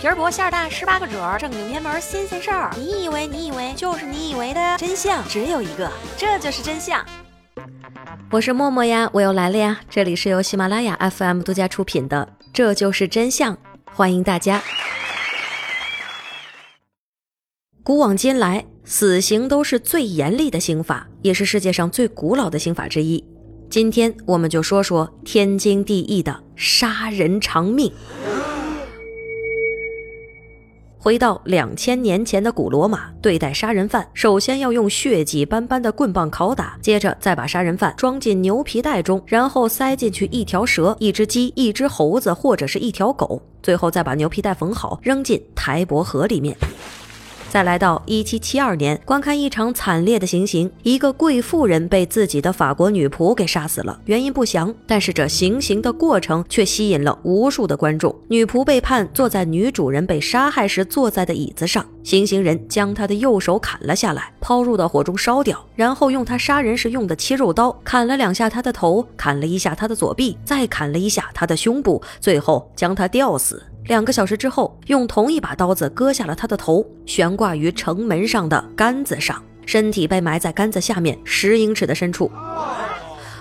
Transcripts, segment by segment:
皮儿薄馅儿大，十八个褶儿，正经偏门新鲜事儿。你以为你以为就是你以为的真相只有一个，这就是真相。我是默默呀，我又来了呀。这里是由喜马拉雅 FM 独家出品的《这就是真相》，欢迎大家。古往今来，死刑都是最严厉的刑法，也是世界上最古老的刑法之一。今天我们就说说天经地义的杀人偿命。回到两千年前的古罗马，对待杀人犯，首先要用血迹斑斑的棍棒拷打，接着再把杀人犯装进牛皮袋中，然后塞进去一条蛇、一只鸡、一只猴子或者是一条狗，最后再把牛皮袋缝好，扔进台伯河里面。再来到一七七二年，观看一场惨烈的行刑，一个贵妇人被自己的法国女仆给杀死了，原因不详，但是这行刑的过程却吸引了无数的观众。女仆被判坐在女主人被杀害时坐在的椅子上，行刑人将她的右手砍了下来，抛入到火中烧掉，然后用他杀人时用的切肉刀砍了两下她的头，砍了一下她的左臂，再砍了一下她的胸部，最后将她吊死。两个小时之后，用同一把刀子割下了他的头，悬挂于城门上的杆子上，身体被埋在杆子下面十英尺的深处。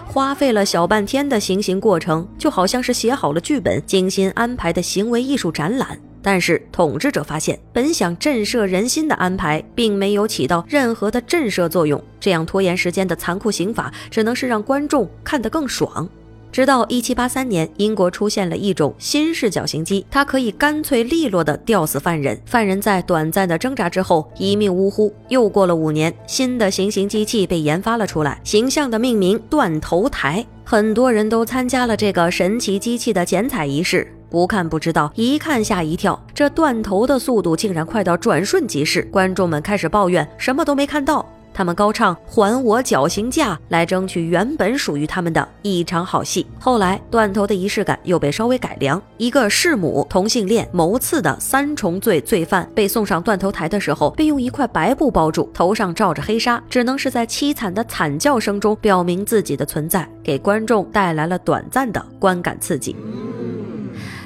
花费了小半天的行刑过程，就好像是写好了剧本、精心安排的行为艺术展览。但是统治者发现，本想震慑人心的安排，并没有起到任何的震慑作用。这样拖延时间的残酷刑法，只能是让观众看得更爽。直到一七八三年，英国出现了一种新式绞刑机，它可以干脆利落地吊死犯人。犯人在短暂的挣扎之后一命呜呼。又过了五年，新的行刑机器被研发了出来，形象的命名“断头台”。很多人都参加了这个神奇机器的剪彩仪式，不看不知道，一看吓一跳。这断头的速度竟然快到转瞬即逝，观众们开始抱怨什么都没看到。他们高唱“还我绞刑架”来争取原本属于他们的一场好戏。后来，断头的仪式感又被稍微改良。一个弑母、同性恋、谋刺的三重罪罪犯被送上断头台的时候，被用一块白布包住，头上罩着黑纱，只能是在凄惨的惨叫声中表明自己的存在，给观众带来了短暂的观感刺激。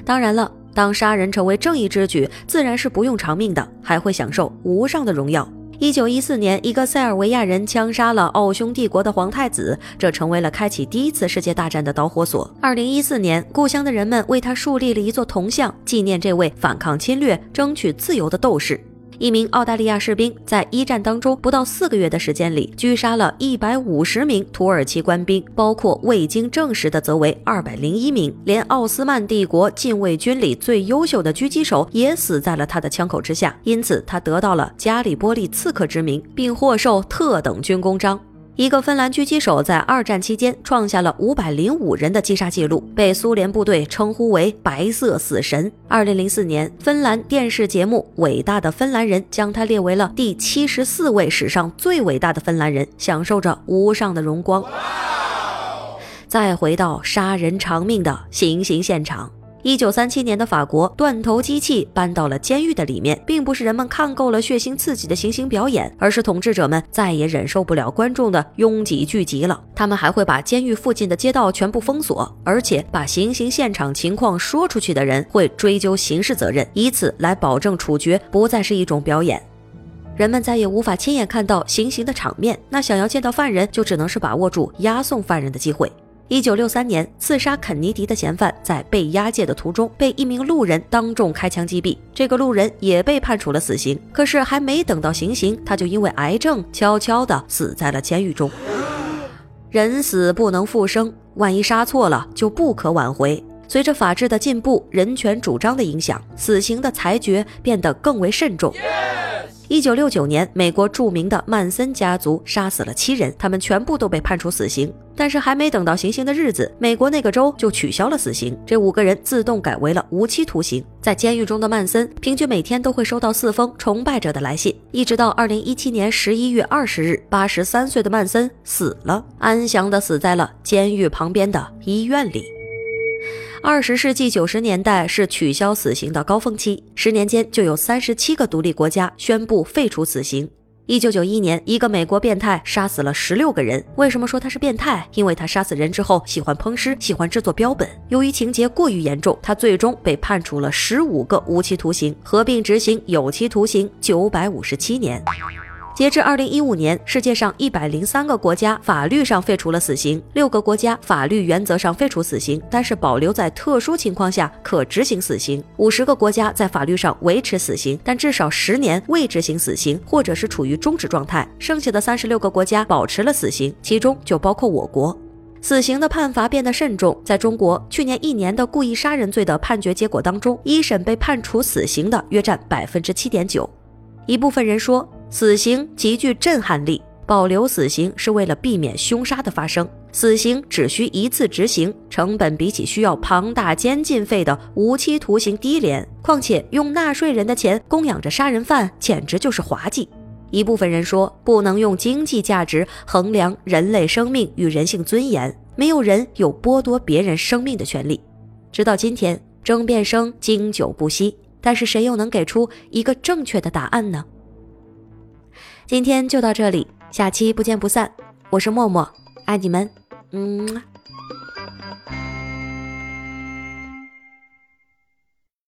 当然了，当杀人成为正义之举，自然是不用偿命的，还会享受无上的荣耀。一九一四年，一个塞尔维亚人枪杀了奥匈帝国的皇太子，这成为了开启第一次世界大战的导火索。二零一四年，故乡的人们为他树立了一座铜像，纪念这位反抗侵略、争取自由的斗士。一名澳大利亚士兵在一战当中不到四个月的时间里，狙杀了一百五十名土耳其官兵，包括未经证实的则为二百零一名。连奥斯曼帝国禁卫军里最优秀的狙击手也死在了他的枪口之下，因此他得到了加里波利刺客之名，并获授特等军功章。一个芬兰狙击手在二战期间创下了五百零五人的击杀记录，被苏联部队称呼为“白色死神”。二零零四年，芬兰电视节目《伟大的芬兰人》将他列为了第七十四位史上最伟大的芬兰人，享受着无上的荣光。再回到杀人偿命的行刑现场。一九三七年的法国，断头机器搬到了监狱的里面，并不是人们看够了血腥刺激的行刑表演，而是统治者们再也忍受不了观众的拥挤聚集了。他们还会把监狱附近的街道全部封锁，而且把行刑现场情况说出去的人会追究刑事责任，以此来保证处决不再是一种表演。人们再也无法亲眼看到行刑的场面，那想要见到犯人，就只能是把握住押送犯人的机会。一九六三年，刺杀肯尼迪的嫌犯在被押解的途中被一名路人当众开枪击毙，这个路人也被判处了死刑。可是还没等到行刑，他就因为癌症悄悄地死在了监狱中。人死不能复生，万一杀错了就不可挽回。随着法治的进步，人权主张的影响，死刑的裁决变得更为慎重。一九六九年，美国著名的曼森家族杀死了七人，他们全部都被判处死刑。但是还没等到行刑的日子，美国那个州就取消了死刑，这五个人自动改为了无期徒刑。在监狱中的曼森，平均每天都会收到四封崇拜者的来信。一直到二零一七年十一月二十日，八十三岁的曼森死了，安详的死在了监狱旁边的医院里。二十世纪九十年代是取消死刑的高峰期，十年间就有三十七个独立国家宣布废除死刑。一九九一年，一个美国变态杀死了十六个人。为什么说他是变态？因为他杀死人之后喜欢烹尸，喜欢制作标本。由于情节过于严重，他最终被判处了十五个无期徒刑，合并执行有期徒刑九百五十七年。截至二零一五年，世界上一百零三个国家法律上废除了死刑，六个国家法律原则上废除死刑，但是保留在特殊情况下可执行死刑；五十个国家在法律上维持死刑，但至少十年未执行死刑，或者是处于终止状态。剩下的三十六个国家保持了死刑，其中就包括我国。死刑的判罚变得慎重，在中国，去年一年的故意杀人罪的判决结果当中，一审被判处死刑的约占百分之七点九。一部分人说。死刑极具震撼力，保留死刑是为了避免凶杀的发生。死刑只需一次执行，成本比起需要庞大监禁费的无期徒刑低廉。况且用纳税人的钱供养着杀人犯，简直就是滑稽。一部分人说，不能用经济价值衡量人类生命与人性尊严，没有人有剥夺别人生命的权利。直到今天，争辩声经久不息，但是谁又能给出一个正确的答案呢？今天就到这里，下期不见不散。我是默默，爱你们，嗯。